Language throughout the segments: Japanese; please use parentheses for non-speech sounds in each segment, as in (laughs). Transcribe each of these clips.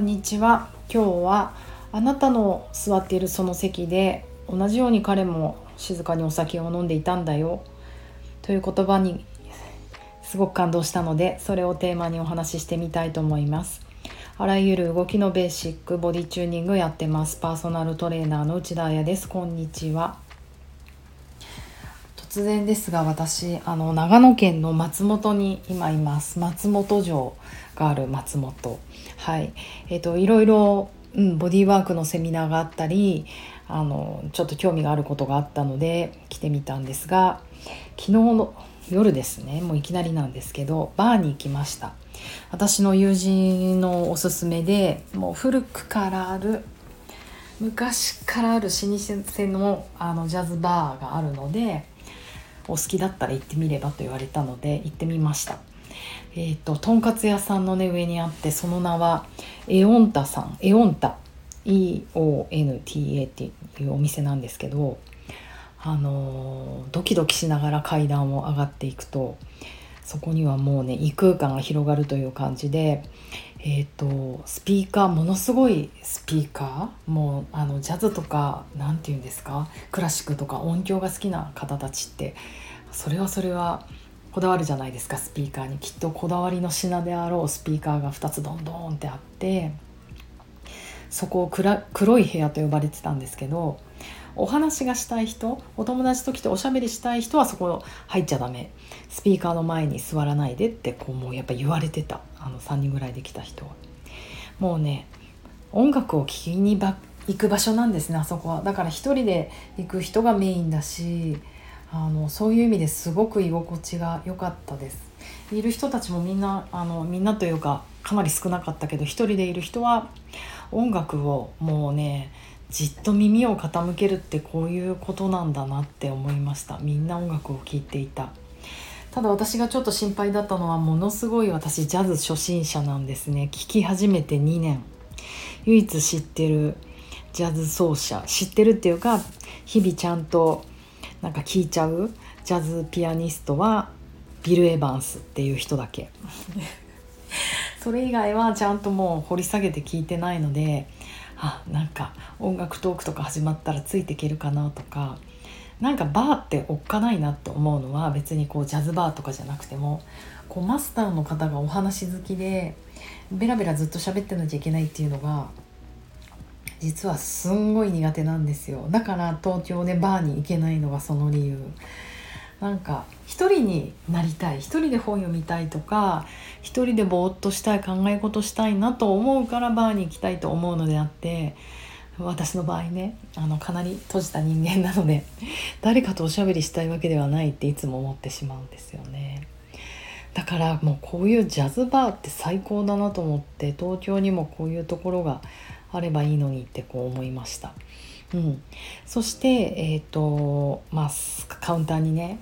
んにちは。今日はあなたの座っているその席で同じように彼も静かにお酒を飲んでいたんだよ。という言葉にすごく感動したのでそれをテーマにお話ししてみたいと思います。あらゆる動きのベーシックボディチューニングやってます。パーソナルトレーナーの内田彩です。こんにちは。突然ですが私あの長野県の松本に今います。松本城がある松本。はい。えっ、といろいろ、うん、ボディーワークのセミナーがあったりあのちょっと興味があることがあったので来てみたんですが昨日の夜ですねもういきなりなんですけどバーに行きました。私の友人のおすすめでもう古くからある昔からある老舗のあのジャズバーがあるのでお好きだったら行ってみればと言われたので行ってみました。えっ、ー、ととんかつ屋さんのね上にあってその名はエオンタさん。エオンタ。EONTA っていうお店なんですけどあのドキドキしながら階段を上がっていくとそこにはもうね異空間が広がるという感じでえーと、スピーカーものすごいスピーカーもうあのジャズとか何て言うんですかクラシックとか音響が好きな方たちってそれはそれはこだわるじゃないですかスピーカーに。きっとこだわりの品であろうスピーカーが2つドンドンってあってそこを黒い部屋と呼ばれてたんですけどお話がしたい人お友達と来ておしゃべりしたい人はそこ入っちゃダメ。スピーカーの前に座らないでってこうもうやっぱ言われてた。あの3人ぐらいで来た人は。もうね音楽を聴きに行く場所なんですねあそこは。だから一人で行く人がメインだしあのそういう意味ですごく居心地が良かったです。いる人たちもみんなあのみんなというかかなり少なかったけど一人でいる人は音楽をもうねじっと耳を傾けるってこういうことなんだなって思いました。みんな音楽を聴いていた。ただ私がちょっと心配だったのはものすごい私ジャズ初心者なんですね。聴き始めて2年。唯一知ってるジャズ奏者。知ってるっていうか日々ちゃんとなんか聴いちゃうジャズピアニストはビル・エヴァンスっていう人だけ。(laughs) それ以外はちゃんともう掘り下げて聞いてないのであなんか音楽トークとか始まったらついていけるかなとかなんかバーっておっかないなと思うのは別にこうジャズバーとかじゃなくてもこうマスターの方がお話好きでベラベラずっと喋ってなきゃいけないっていうのが実はすんごい苦手なんですよ。だから東京でバーに行けないのがその理由。なんか一人になりたい一人で本読みたいとか一人でぼーっとしたい考え事したいなと思うからバーに行きたいと思うのであって私の場合ねあのかなり閉じた人間なので (laughs) 誰かとおしゃべりしたいわけではないっていつも思ってしまうんですよねだからもうこういうジャズバーって最高だなと思って東京にもこういうところがあればいいのにってこう思いました。うん、そして、えーとまあ、カウンターにね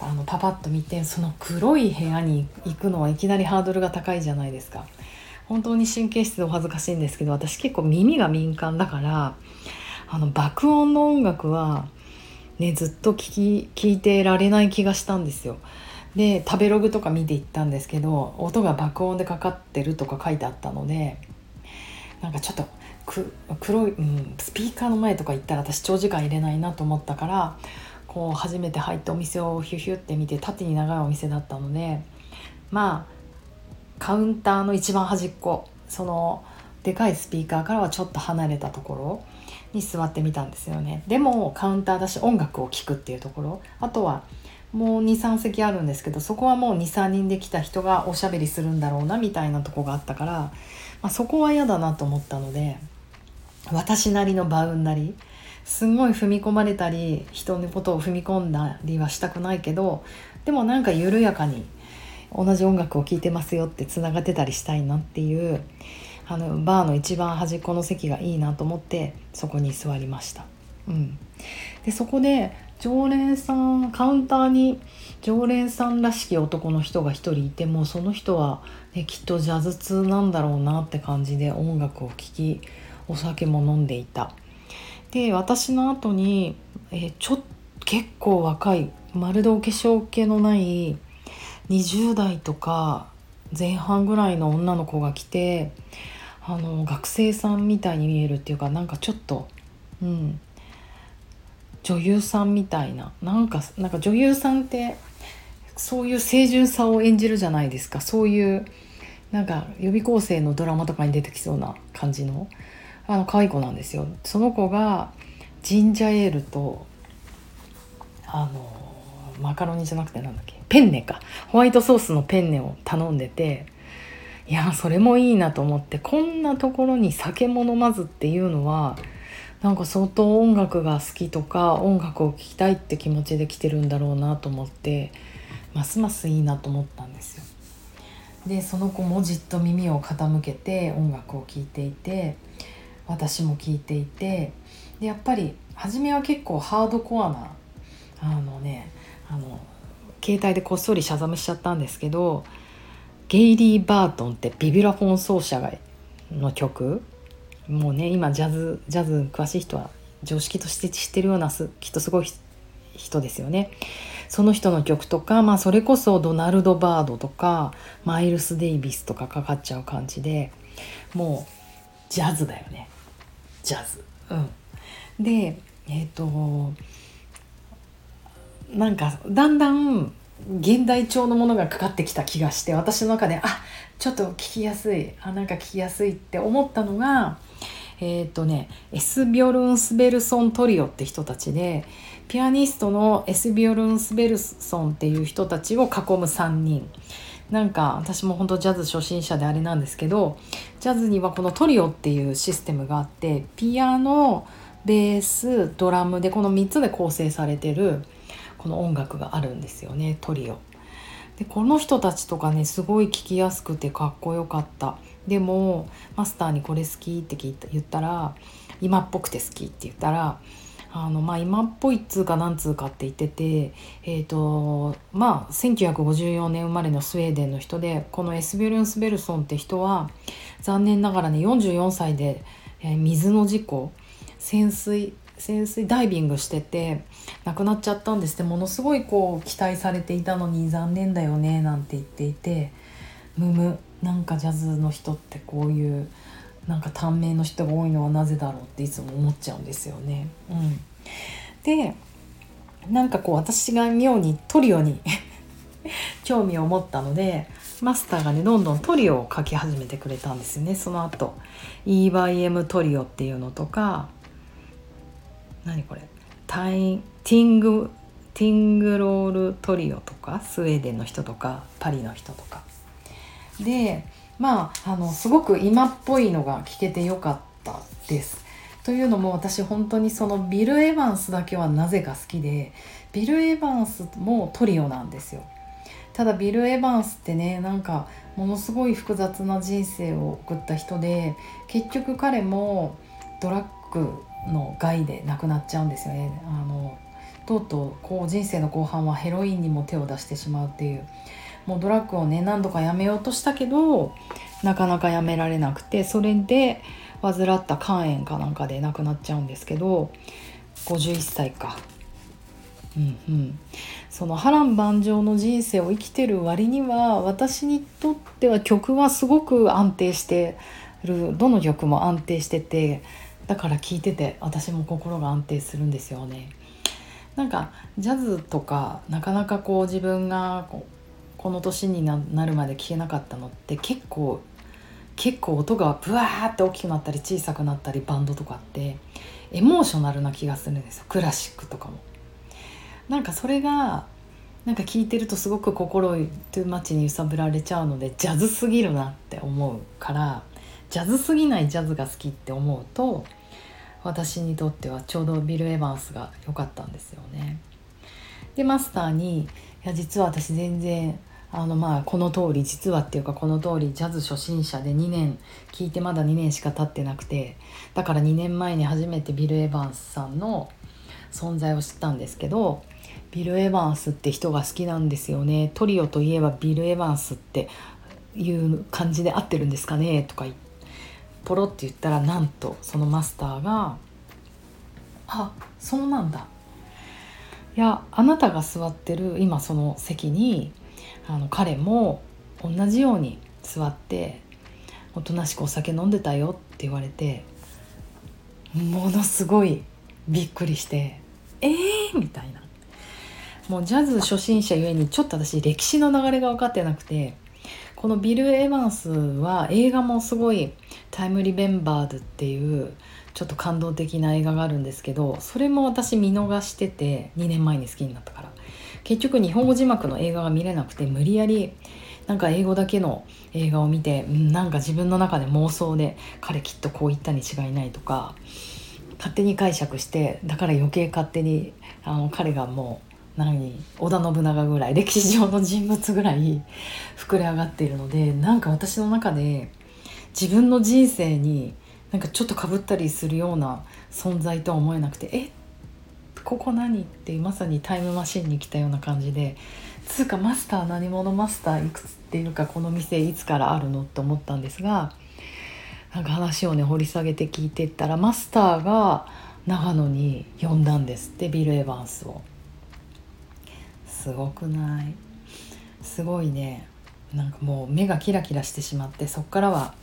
あのパパッと見てその黒い部屋に行くのはいきなりハードルが高いじゃないですか。本当に神経質でお恥ずかしいんですけど私結構耳が敏感だからあの爆音の音楽は、ね、ずっと聞き聞いてられない気がしたんですよ。で食べログとか見ていったんですけど音が爆音でかかってるとか書いてあったのでなんかちょっと黒い、うん、スピーカーの前とか行ったら私長時間入れないなと思ったからこう初めて入ってお店をヒュヒュって見て縦に長いお店だったのでまあカウンターの一番端っこそのでかいスピーカーからはちょっと離れたところに座ってみたんですよね。でもカウンターだし音楽を聴くっていうところあとはもう23席あるんですけどそこはもう23人で来た人がおしゃべりするんだろうなみたいなとこがあったから、まあ、そこは嫌だなと思ったので私なりのバウンなりすんごい踏み込まれたり人のことを踏み込んだりはしたくないけどでもなんか緩やかに同じ音楽を聴いてますよってつながってたりしたいなっていうあのバーの一番端っこの席がいいなと思ってそこに座りました。うん、でそこで常連さんカウンターに常連さんらしき男の人が一人いてもその人は、ね、きっとジャズ通なんだろうなって感じで音楽を聴きお酒も飲んでいた。で私の後に、え、ちょ結構若いまるでお化粧気のない20代とか前半ぐらいの女の子が来てあの学生さんみたいに見えるっていうかなんかちょっとうん女優さんみたいな。なんかなんか女優さんってそういう清純さを演じるじゃないですか。そういうなんか予備校生のドラマとかに出てきそうな感じのあの可愛い子なんですよ。その子がジンジャーエールとあのマカロニじゃなくてなんだっけペンネか。ホワイトソースのペンネを頼んでていやそれもいいなと思ってこんなところに酒も飲まずっていうのはなんか相当音楽が好きとか音楽を聴きたいって気持ちで来てるんだろうなと思ってますますいいなと思ったんですよ。でその子もじっと耳を傾けて音楽を聴いていて私も聴いていてでやっぱり初めは結構ハードコアなあのねあの携帯でこっそりシャザムしちゃったんですけどゲイリー・バートンってビビラフォン奏者がの曲もうね今ジャズジャズ詳しい人は常識として知ってるようなすきっとすごい人ですよね。その人の曲とか、まあ、それこそドナルド・バードとかマイルス・デイビスとかかかっちゃう感じでもうジャズだよねジャズ。うん、でえっ、ー、となんかだんだん現代調のものがかかってきた気がして私の中であちょっと聞きやすい。あなんか聞きやすいって思ったのがえっ、ー、とねエスビョルン・スベルソントリオって人たちでピアニストのエスビョルン・スベルソンっていう人たちを囲む3人。なんか私も本当ジャズ初心者であれなんですけどジャズにはこのトリオっていうシステムがあってピアノベースドラムでこの3つで構成されてるこの音楽があるんですよねトリオ。でこの人たちとかねすごい聴きやすくてかっこよかったでもマスターにこれ好きって聞いた言ったら今っぽくて好きって言ったらあのまあ今っぽいっつうかなんつうかって言っててえっ、ー、とまあ1954年生まれのスウェーデンの人でこのエスビュルンス・ベルソンって人は残念ながらね44歳で、えー、水の事故潜水潜水ダイビングしてて亡くなっちゃったんですってものすごいこう期待されていたのに残念だよねなんて言っていてむむなんかジャズの人ってこういうなんか短命の人が多いのはなぜだろうっていつも思っちゃうんですよね。うん、でなんかこう私が妙にトリオに (laughs) 興味を持ったのでマスターがねどんどんトリオを書き始めてくれたんですよねその後 EYM トリオっていうのとか何これ？タイティングティングロールトリオとかスウェーデンの人とかパリの人とかでまああのすごく今っぽいのが聞けてよかったです。というのも私本当にそのビル・エヴァンスだけはなぜか好きでビル・エヴァンスもトリオなんですよ。ただビル・エヴァンスってねなんかものすごい複雑な人生を送った人で結局彼もドラッグの害で亡くなっちゃうんですよね。あのとうとうこう人生の後半はヘロインにも手を出してしまうっていうもうドラッグをね何度かやめようとしたけどなかなかやめられなくてそれで患った肝炎かなんかで亡くなっちゃうんですけど51歳か。うんうん、その波乱万丈の人生を生きてる割には私にとっては曲はすごく安定してるどの曲も安定しててだから聴いてて私も心が安定するんですよね。なんかジャズとかなかなかこう自分がここの年になるまで聞けなかったのって結構結構音がブワーって大きくなったり小さくなったりバンドとかってエモーショナルな気がするんですよクラシックとかも。なんかそれがなんか聞いてるとすごく心トゥーマッチに揺さぶられちゃうのでジャズすぎるなって思うからジャズすぎないジャズが好きって思うと私にとってはちょうどビル・エヴァンスが良かったんですよね。でマスターに「いや実は私全然あのまあこの通り実はっていうかこの通りジャズ初心者で2年聞いてまだ2年しか経ってなくてだから2年前に初めてビル・エヴァンスさんの存在を知ったんですけどビル・エヴァンスって人が好きなんですよねトリオといえばビル・エヴァンスっていう感じで合ってるんですかねとか言ってポロって言ったらなんとそのマスターが「あそうなんだ」いやあなたが座ってる今その席にあの彼も同じように座っておとなしくお酒飲んでたよって言われてものすごいびっくりしてえー？みたいな。もうジャズ初心者ゆえにちょっと私歴史の流れが分かってなくてこのビル・エヴァンスは映画もすごい「タイム・リベンバード」っていうちょっと感動的な映画があるんですけどそれも私見逃してて2年前に好きになったから。結局日本語字幕の映画が見れなくて無理やりなんか英語だけの映画を見て、うん、なんか自分の中で妄想で彼きっとこう言ったに違いないとか勝手に解釈してだから余計勝手にあの彼がもう何織田信長ぐらい歴史上の人物ぐらい膨れ上がっているのでなんか私の中で自分の人生になんかちょっとかぶったりするような存在とは思えなくてえここ何ってまさにタイムマシンに来たような感じでつうかマスター何者マスターいくつっていうかこの店いつからあるのって思ったんですがなんか話をね掘り下げて聞いてったらマスターが長野に呼んだんですってビル・エヴァンスを。すごくない？すごいね。なんかもう目がキラキラしてしまってそっからは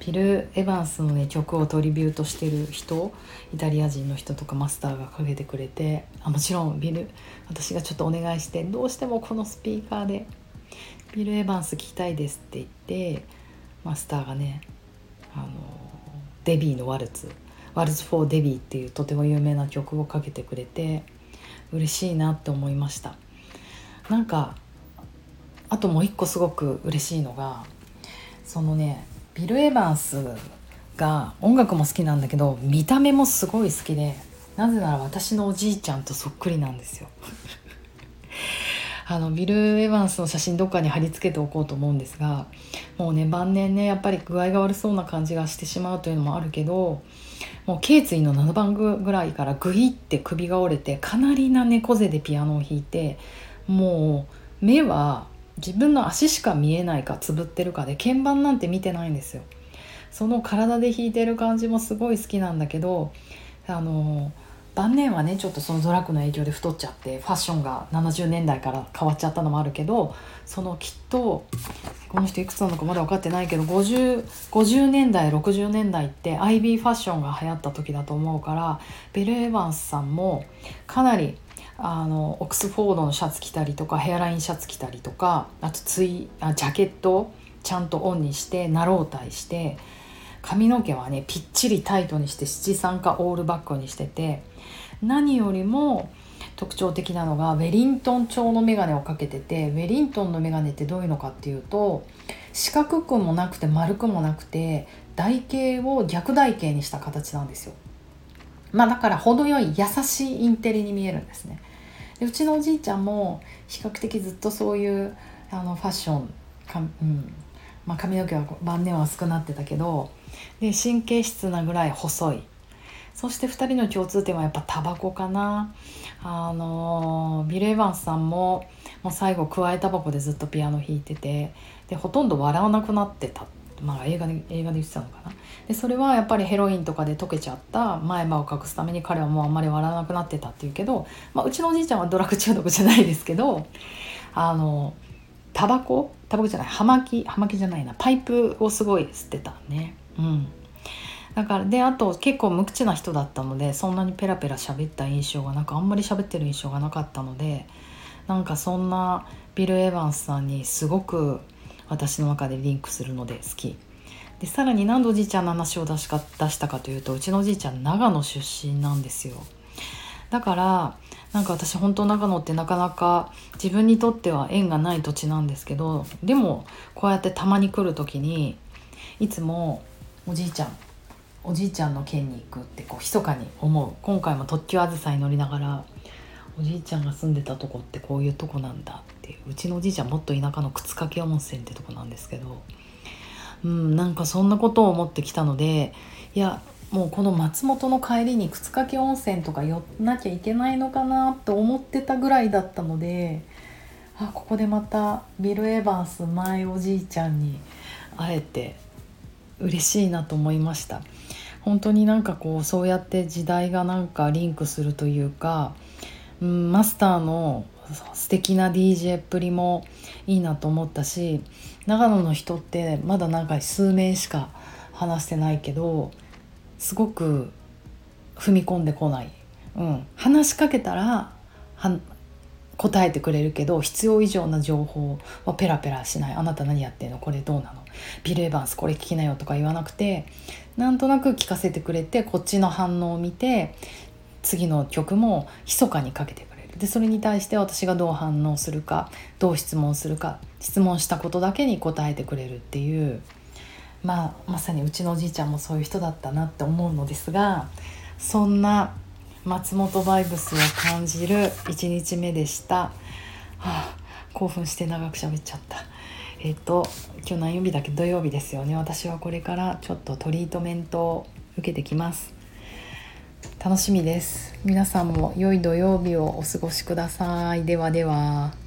ビル・エヴァンスのね曲をトリビュートしてる人イタリア人の人とかマスターがかけてくれてあもちろんビル私がちょっとお願いしてどうしてもこのスピーカーでビル・エヴァンス聴きたいですって言ってマスターがねあのデビーのワルツ「ワルツ・フォー・デビー」っていうとても有名な曲をかけてくれて嬉しいなって思いました。なんかあともう一個すごく嬉しいのがそのねビル・エヴァンスが音楽も好きなんだけど見た目もすごい好きでなぜなら私のおじいちゃんとそっくりなんですよ。(laughs) あのビル・エヴァンスの写真どっかに貼り付けておこうと思うんですがもうね晩年ねやっぱり具合が悪そうな感じがしてしまうというのもあるけどもう頸椎の7番ぐらいからグイって首が折れてかなりな猫背でピアノを弾いてもう目は自分の足しか見えないかつぶってるかで鍵盤なんて見てないんですよ。その体で弾いてる感じもすごい好きなんだけどあの晩年はねちょっとそのドラッグの影響で太っちゃってファッションが70年代から変わっちゃったのもあるけどそのきっとこの人いくつなのかまだ分かってないけど 50, 50年代60年代って IB ファッションが流行った時だと思うからベル・エヴァンスさんもかなりあのオックスフォードのシャツ着たりとかヘアラインシャツ着たりとかあとツイあジャケットをちゃんとオンにしてナロータイして髪の毛はねぴっちりタイトにして七三かオールバックにしてて何よりも特徴的なのがウェリントン調の眼鏡をかけててウェリントンの眼鏡ってどういうのかっていうと四角くもなくて丸くもなくて台形を逆台形にした形なんですよ。まあだから程よい優しいインテリに見えるんですね。でうちのおじいちゃんも比較的ずっとそういうあのファッションか、うん。まあ、髪の毛は晩年は薄くなってたけどで神経質なぐらい細い。そして2人の共通点はやっぱタバコかな。あのビル・エヴァンスさんももう最後くわえタバコでずっとピアノ弾いててでほとんど笑わなくなってたまあ映画で映画で言ってたのかな。でそれはやっぱりヘロインとかで溶けちゃった前歯を隠すために彼はもうあんまり笑わなくなってたっていうけど、まあ、うちのおじいちゃんはドラッグ中毒じゃないですけどあのタバコ？タバコじゃない葉巻？葉巻じゃないな。パイプをすごい吸ってたね。うん。だからであと結構無口な人だったのでそんなにペラペラ喋った印象がなんかあんまり喋ってる印象がなかったのでなんかそんなビル・エヴァンスさんにすごく私の中でリンクするので好き。でさらに何でおじいちゃんの話を出しか出したかというとうちのおじいちゃん長野出身なんですよ。だからなんか私本当長野ってなかなか自分にとっては縁がない土地なんですけどでもこうやってたまに来る時にいつもおじいちゃんおじいちゃんの県に行くってこう密かに思う。今回も特急あずさに乗りながらおじいちゃんが住んでたとこってこういうとこなんだていう。うちのおじいちゃんもっと田舎の靴掛温泉ってとこなんですけど。うんなんかそんなことを思ってきたのでいやもうこの松本の帰りに靴掛温泉とか寄んなきゃいけないのかなと思ってたぐらいだったのであここでまたビル・エヴァンス前おじいちゃんに会えて嬉しいなと思いました。本当になんかこうそうやって時代がなんかリンクするというか、うん、マスターの素敵な DJ っぷりもいいなと思ったし長野の人ってまだなんか数名しか話してないけどすごく踏み込んでこない、うん、話しかけたら答えてくれるけど必要以上な情報はペラペラしない。あなた何やってんの？これどうなの？ビル・エヴァンスこれ聞きなよとか言わなくてなんとなく聞かせてくれてこっちの反応を見て次の曲も密かにかけてくれる。でそれに対して私がどう反応するかどう質問するか質問したことだけに答えてくれるっていうまあまさにうちのおじいちゃんもそういう人だったなって思うのですがそんな松本バイブスを感じる1日目でした、はあ、興奮して長く喋っちゃった。えっ、と今日何曜日だっけ？土曜日ですよね。私はこれからちょっとトリートメントを受けてきます。楽しみです。皆さんも良い土曜日をお過ごしください。ではでは。